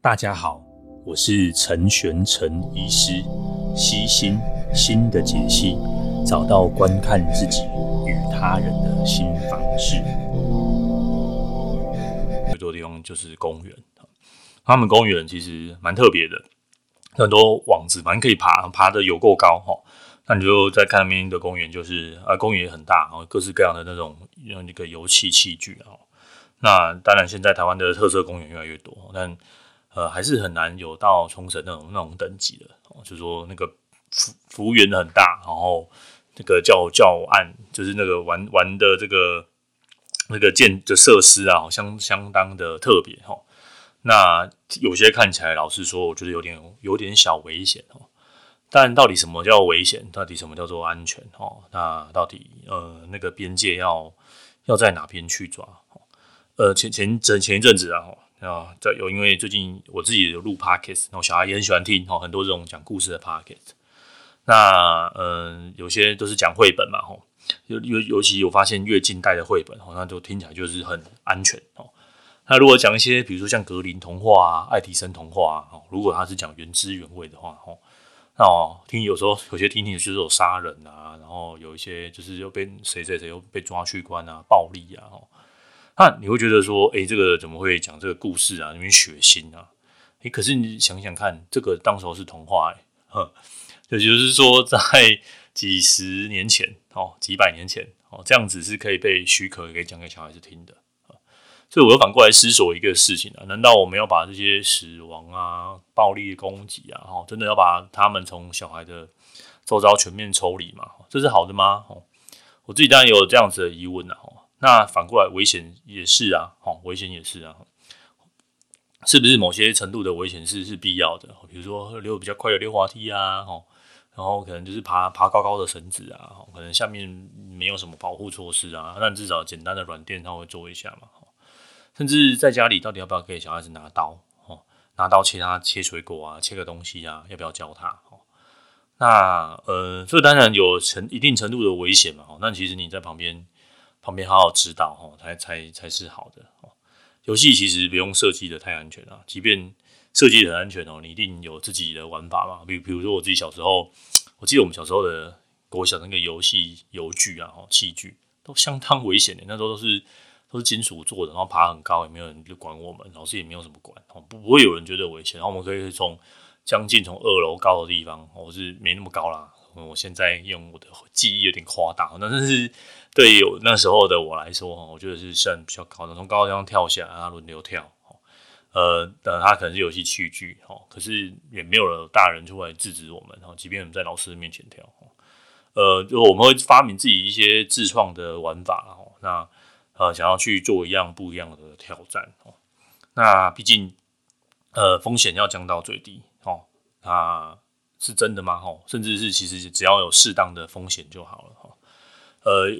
大家好，我是陈玄陈医师，悉心心的解析，找到观看自己与他人的新方式。最多地方就是公园，他们公园其实蛮特别的，很多网子，反正可以爬，爬得有够高哈。那你就在看那边的公园，就是啊，公园也很大，然后各式各样的那种用那个游戏器具啊。那当然，现在台湾的特色公园越来越多，但呃，还是很难有到冲绳那种那种等级的哦，就是说那个服服务员很大，然后那个教教案就是那个玩玩的这个那个建的设施啊，相相当的特别哈。那有些看起来，老实说，我觉得有点有点小危险哦。但到底什么叫危险？到底什么叫做安全？哦，那到底呃那个边界要要在哪边去抓？呃，前前前前一阵子啊。啊，这有因为最近我自己有录 podcast，然后小孩也很喜欢听哦，很多这种讲故事的 podcast。那嗯，有些都是讲绘本嘛，吼，尤尤尤其我发现越近代的绘本，好像都听起来就是很安全哦。那如果讲一些，比如说像格林童话啊、爱迪生童话啊，如果他是讲原汁原味的话，吼，那哦，听有时候有些听听就是有杀人啊，然后有一些就是又被谁谁谁又被抓去关啊，暴力啊，吼。那你会觉得说，哎、这个怎么会讲这个故事啊？因为血腥啊，哎、可是你想想看，这个当时候是童话、欸，哎，也就是说，在几十年前，哦，几百年前，哦，这样子是可以被许可给讲给小孩子听的。所以，我又反过来思索一个事情啊，难道我们要把这些死亡啊、暴力攻击啊，哦，真的要把他们从小孩的周遭全面抽离吗？这是好的吗？我自己当然有这样子的疑问啊。那反过来，危险也是啊，哦，危险也是啊，是不是某些程度的危险是是必要的？比如说溜比较快的溜滑梯啊，哦，然后可能就是爬爬高高的绳子啊，可能下面没有什么保护措施啊，但至少简单的软垫他会做一下嘛，甚至在家里到底要不要给小孩子拿刀？哦，拿刀切他切水果啊，切个东西啊，要不要教他？哦，那呃，这当然有程一定程度的危险嘛，哦，那其实你在旁边。旁边好好指导哦，才才才是好的哦。游戏其实不用设计的太安全啊，即便设计很安全哦，你一定有自己的玩法嘛。比比如说我自己小时候，我记得我们小时候的国小那个游戏游具啊，器具都相当危险的，那时候都是都是金属做的，然后爬很高，也没有人就管我们，老师也没有什么管，不不会有人觉得危险。然后我们可以从将近从二楼高的地方，我是没那么高啦。我现在用我的记忆有点夸大，那但是对于那时候的我来说，我觉得是算比较高的，从高地方跳下来，然后轮流跳，呃，等它可能是游戏器具，可是也没有了大人出来制止我们，即便我们在老师面前跳，呃，就我们会发明自己一些自创的玩法，那呃，想要去做一样不一样的挑战，那毕竟呃风险要降到最低，哦，那。是真的吗？哦，甚至是其实只要有适当的风险就好了，哈。呃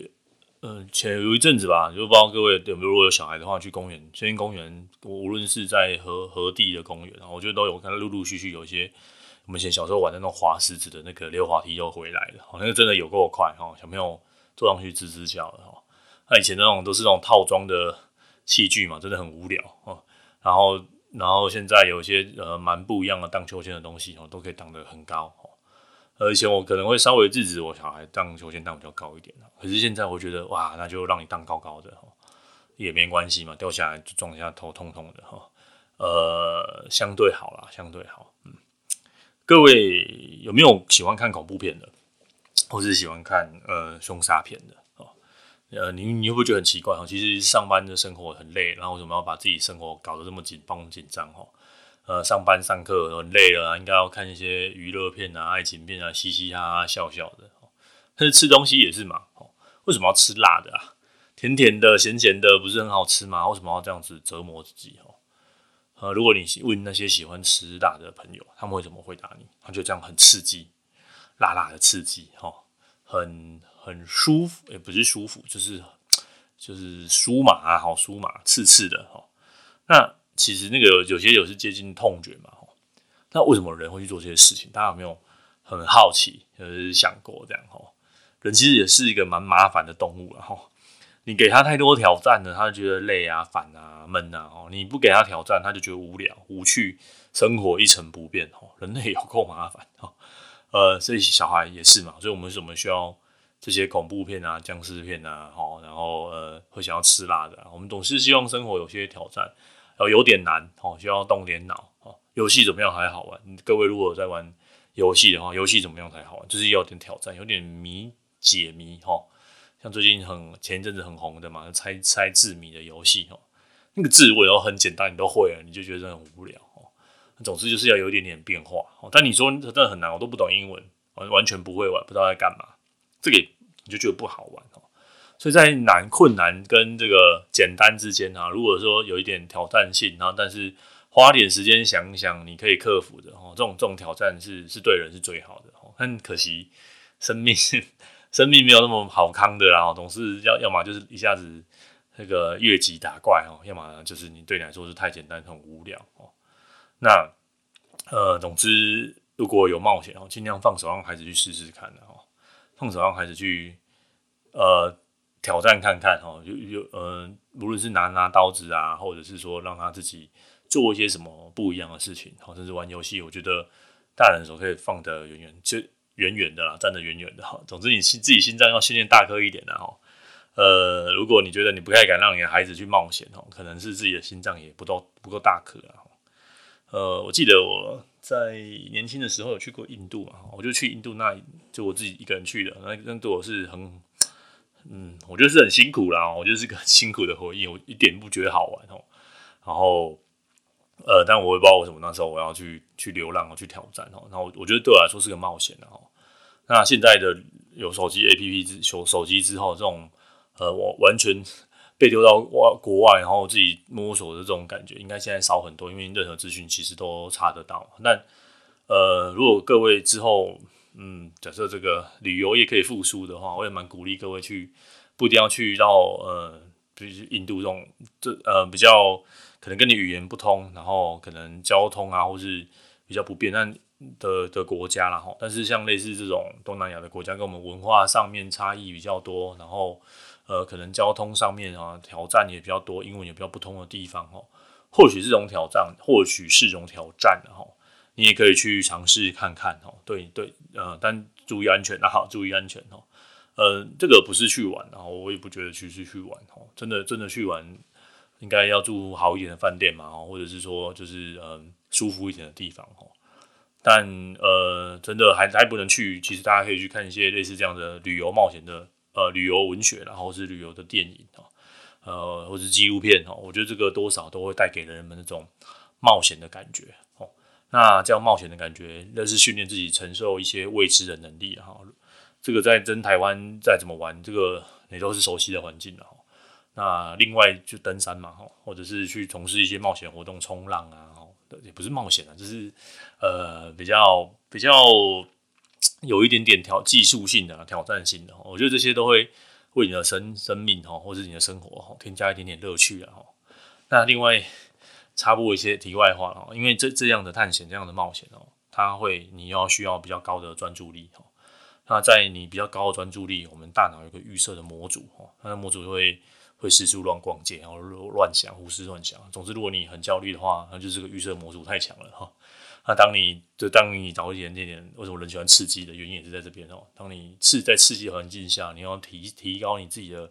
呃，前有一阵子吧，就不知道各位有没有，如果有小孩的话，去公园，森林公园，无论是在河河地的公园，然后我觉得都有看陆陆续续有一些我们以前小时候玩的那种滑石子的那个溜滑梯又回来了，好像真的有够快，哈，小朋友坐上去吱吱叫的，哈。那以前那种都是那种套装的器具嘛，真的很无聊，哦。然后。然后现在有一些呃蛮不一样的荡秋千的东西哦，都可以荡得很高哦。而且我可能会稍微制止我小孩荡秋千荡比较高一点，可是现在我觉得哇，那就让你荡高高的哦，也没关系嘛，掉下来就撞一下头痛痛的哈。呃，相对好啦，相对好。嗯，各位有没有喜欢看恐怖片的，或是喜欢看呃凶杀片的？呃，你你会不会觉得很奇怪哈？其实上班的生活很累，然后为什么要把自己生活搞得这么紧绷紧张哈？呃，上班上课很累了，应该要看一些娱乐片啊、爱情片啊，嘻嘻哈哈笑笑的。但是吃东西也是嘛，为什么要吃辣的啊？甜甜的、咸咸的，不是很好吃吗？为什么要这样子折磨自己？哦呃，如果你问那些喜欢吃辣的朋友，他们会怎么回答你？他就这样很刺激，辣辣的刺激哈，很。很舒服，也不是舒服，就是就是酥麻啊，好酥麻，刺刺的哈。那其实那个有些有是接近痛觉嘛，那为什么人会去做这些事情？大家有没有很好奇，就是想过这样吼？人其实也是一个蛮麻烦的动物了哈。你给他太多挑战了，他就觉得累啊、烦啊、闷啊。哦，你不给他挑战，他就觉得无聊、无趣，生活一成不变。哦，人类有够麻烦。哦，呃，所以小孩也是嘛。所以我们为什么需要这些恐怖片啊、僵尸片啊？哦，然后呃，会想要吃辣的。我们总是希望生活有些挑战，然后有点难。哦，需要动点脑。哦，游戏怎么样才好玩？各位如果在玩游戏的话，游戏怎么样才好玩？就是要点挑战，有点谜解谜。哈。像最近很前一阵子很红的嘛，猜猜字谜的游戏哦，那个字我也很简单，你都会了，你就觉得很无聊哦。总之就是要有一点点变化哦。但你说真的很难，我都不懂英文，完完全不会玩，不知道在干嘛，这个你就觉得不好玩。所以在难困难跟这个简单之间啊，如果说有一点挑战性，然后但是花点时间想一想，你可以克服的哦。这种这种挑战是是对人是最好的哦。很可惜生命。生命没有那么好康的啦，总是要要么就是一下子那个越级打怪哦，要么就是你对你来说是太简单很无聊哦。那呃，总之如果有冒险哦，尽量放手让孩子去试试看的哦，放手让孩子去呃挑战看看哦，就就呃，无论是拿拿刀子啊，或者是说让他自己做一些什么不一样的事情，或者是玩游戏，我觉得大人的时候可以放得远远就。远远的啦，站得远远的哈。总之，你心自己心脏要训练大颗一点的哈。呃，如果你觉得你不太敢让你的孩子去冒险哦，可能是自己的心脏也不够不够大颗啊。呃，我记得我在年轻的时候有去过印度嘛，我就去印度那，就我自己一个人去的，那那对我是很，嗯，我觉得是很辛苦啦，我觉得是个很辛苦的回忆，我一点不觉得好玩哦。然后。呃，但我也不知道为什么那时候我要去去流浪，去挑战哦。然后我觉得对我来说是个冒险的哦。那现在的有手机 APP 之手手机之后，这种呃，我完全被丢到外国外，然后自己摸索的这种感觉，应该现在少很多，因为任何资讯其实都查得到。但呃，如果各位之后嗯，假设这个旅游业可以复苏的话，我也蛮鼓励各位去，不一定要去到呃，比如印度这种这呃比较。可能跟你语言不通，然后可能交通啊，或是比较不便但的的国家啦，哈。但是像类似这种东南亚的国家，跟我们文化上面差异比较多，然后呃，可能交通上面啊挑战也比较多，英文也比较不通的地方，哦。或许这种挑战，或许是种挑战，哈。你也可以去尝试看看，哈。对对，呃，但注意安全啊，注意安全，哈。呃，这个不是去玩，然后我也不觉得去是去玩，哦。真的真的去玩。应该要住好一点的饭店嘛，或者是说就是嗯舒服一点的地方哦。但呃真的还还不能去，其实大家可以去看一些类似这样的旅游冒险的呃旅游文学，然后是旅游的电影哦，呃或是纪录片哦。我觉得这个多少都会带给人们那种冒险的感觉。那这样冒险的感觉，那是训练自己承受一些未知的能力哈。这个在真台湾再怎么玩，这个也都是熟悉的环境了。那另外就登山嘛，或者是去从事一些冒险活动，冲浪啊，也不是冒险啊，就是呃比较比较有一点点挑技术性的挑战性的，我觉得这些都会为你的生生命哈，或者你的生活添加一点点乐趣啊。那另外插播一些题外话哈，因为这这样的探险，这样的冒险哦，它会你要需要比较高的专注力哈。那在你比较高的专注力，我们大脑有个预设的模组哦，那模组会。会四处乱逛街，然后乱想、胡思乱想。总之，如果你很焦虑的话，那就是个预设模组太强了哈。那当你就当你早一点点点，为什么人喜欢刺激的原因也是在这边哦。当你刺在刺激环境下，你要提提高你自己的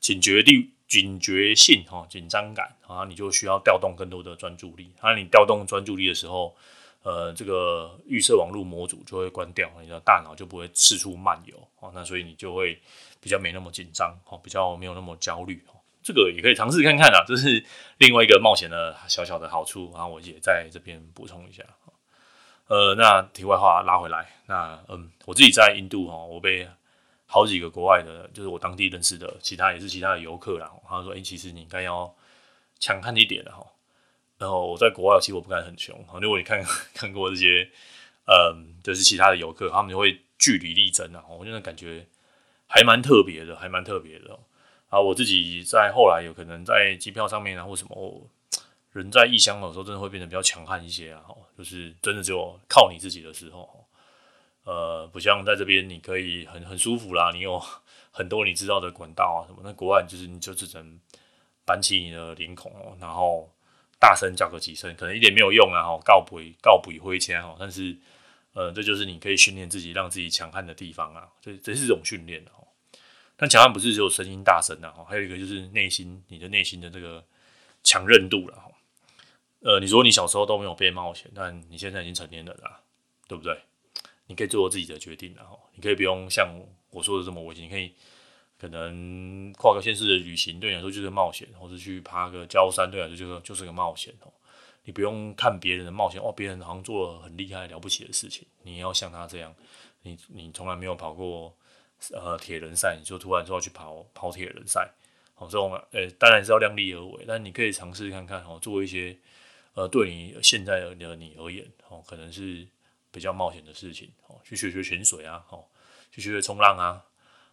警觉力、警觉性哈、紧张感啊，你就需要调动更多的专注力。当你调动专注力的时候，呃，这个预设网络模组就会关掉，你的大脑就不会四处漫游啊。那所以你就会。比较没那么紧张，哦，比较没有那么焦虑，哦，这个也可以尝试看看啊，这是另外一个冒险的小小的好处，然后我也在这边补充一下，呃，那题外话拉回来，那嗯，我自己在印度哈，我被好几个国外的，就是我当地认识的，其他也是其他的游客啦，他说，哎，其实你应该要强悍一点的哈，然后我在国外其实我不敢很凶，如果你看 看过这些，嗯，就是其他的游客，他们就会据理力争啊，我真的感觉。还蛮特别的，还蛮特别的啊！我自己在后来有可能在机票上面啊，或什么人在异乡的时候，真的会变得比较强悍一些啊！就是真的只有靠你自己的时候，呃，不像在这边你可以很很舒服啦，你有 很多你知道的管道啊什么。那国外就是你就只能板起你的脸孔，然后大声叫个几声，可能一点没有用啊，哈，告不告不回钱哦，但是呃，这就是你可以训练自己让自己强悍的地方啊，这这是一种训练哦。但强悍不是只有声音大声啊，还有一个就是内心你的内心的这个强韧度了哈。呃，你说你小时候都没有被冒险，但你现在已经成年人了，对不对？你可以做自己的决定，然后你可以不用像我说的这么危险，你可以可能跨个县市的旅行，对你来说就是冒险，或者去爬个郊山，对你来说就是就是个冒险哦。你不用看别人的冒险哦，别人好像做了很厉害了不起的事情，你要像他这样，你你从来没有跑过呃铁人赛，你就突然说要去跑跑铁人赛，哦，这种呃当然是要量力而为，但你可以尝试看看哦，做一些。呃，对你现在的你而言，哦，可能是比较冒险的事情，哦，去学学潜水啊，哦，去学学冲浪啊，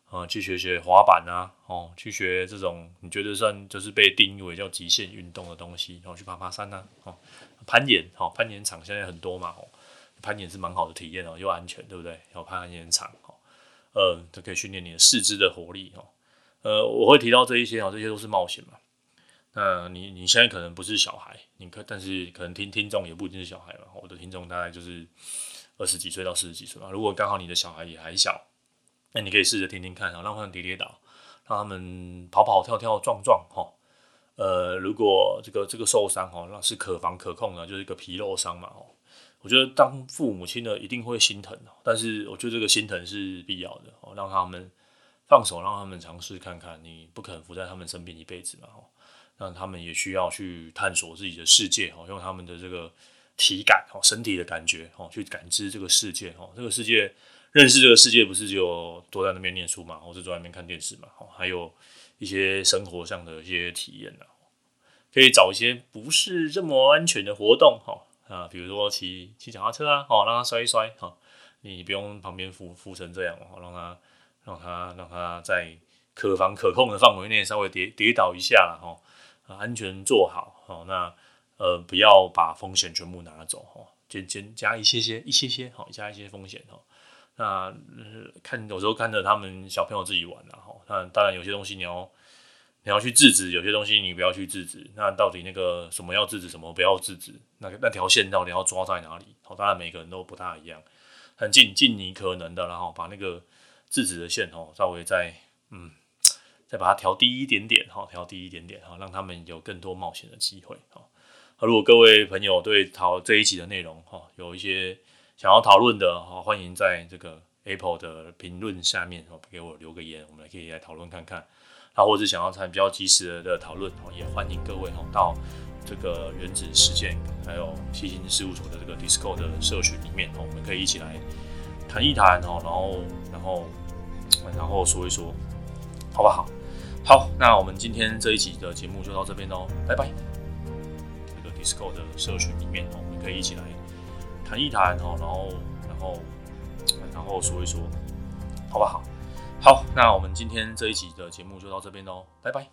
呃，去学学滑板啊，哦，去学这种你觉得算就是被定义为叫极限运动的东西，然后去爬爬山啊，哦，攀岩，哦，攀岩场现在很多嘛，哦，攀岩是蛮好的体验哦，又安全，对不对？然后攀岩场，哦，呃，都可以训练你的四肢的活力，哦，呃，我会提到这一些，哦，这些都是冒险嘛。那你你现在可能不是小孩，你可但是可能听听众也不一定是小孩嘛。我的听众大概就是二十几岁到四十几岁嘛。如果刚好你的小孩也还小，那你可以试着听听看，让他们跌跌倒，让他们跑跑跳跳撞撞，哈。呃，如果这个这个受伤哈，那是可防可控的，就是一个皮肉伤嘛。哦，我觉得当父母亲的一定会心疼，但是我觉得这个心疼是必要的哦，让他们放手，让他们尝试看看，你不可能伏在他们身边一辈子嘛。让他们也需要去探索自己的世界哦，用他们的这个体感哦，身体的感觉哦，去感知这个世界哦。这个世界认识这个世界，不是就坐在那边念书嘛，或是坐在那边看电视嘛？哦，还有一些生活上的一些体验呢。可以找一些不是这么安全的活动哈啊，比如说骑骑脚踏车啊，哦，让他摔一摔哈，你不用旁边扶扶成这样哦，让他让他让他在可防可控的范围内稍微跌跌倒一下了哈。安全做好哦，那呃不要把风险全部拿走哦，减减加一些些一些些好，加一些风险哦。那、看有时候看着他们小朋友自己玩了哈，那当然有些东西你要你要去制止，有些东西你不要去制止。那到底那个什么要制止，什么不要制止？那个那条线到底要抓在哪里？好，当然每个人都不大一样，很尽尽你可能的，然后把那个制止的线哦稍微再嗯。再把它调低一点点，哈，调低一点点，哈，让他们有更多冒险的机会，哈。如果各位朋友对讨这一集的内容，哈，有一些想要讨论的，哈，欢迎在这个 Apple 的评论下面，哈，给我留个言，我们来可以来讨论看看。那或者想要参比较及时的讨论，也欢迎各位哈到这个原子实践还有西星事务所的这个 Discord 的社群里面，我们可以一起来谈一谈，哈，然后然后然后说一说，好不好？好，那我们今天这一集的节目就到这边喽，拜拜。这个 DISCO 的社群里面哦，我们可以一起来谈一谈哦，然后，然后，然后说一说，好不好？好，那我们今天这一集的节目就到这边喽，拜拜。